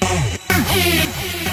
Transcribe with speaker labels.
Speaker 1: Oh.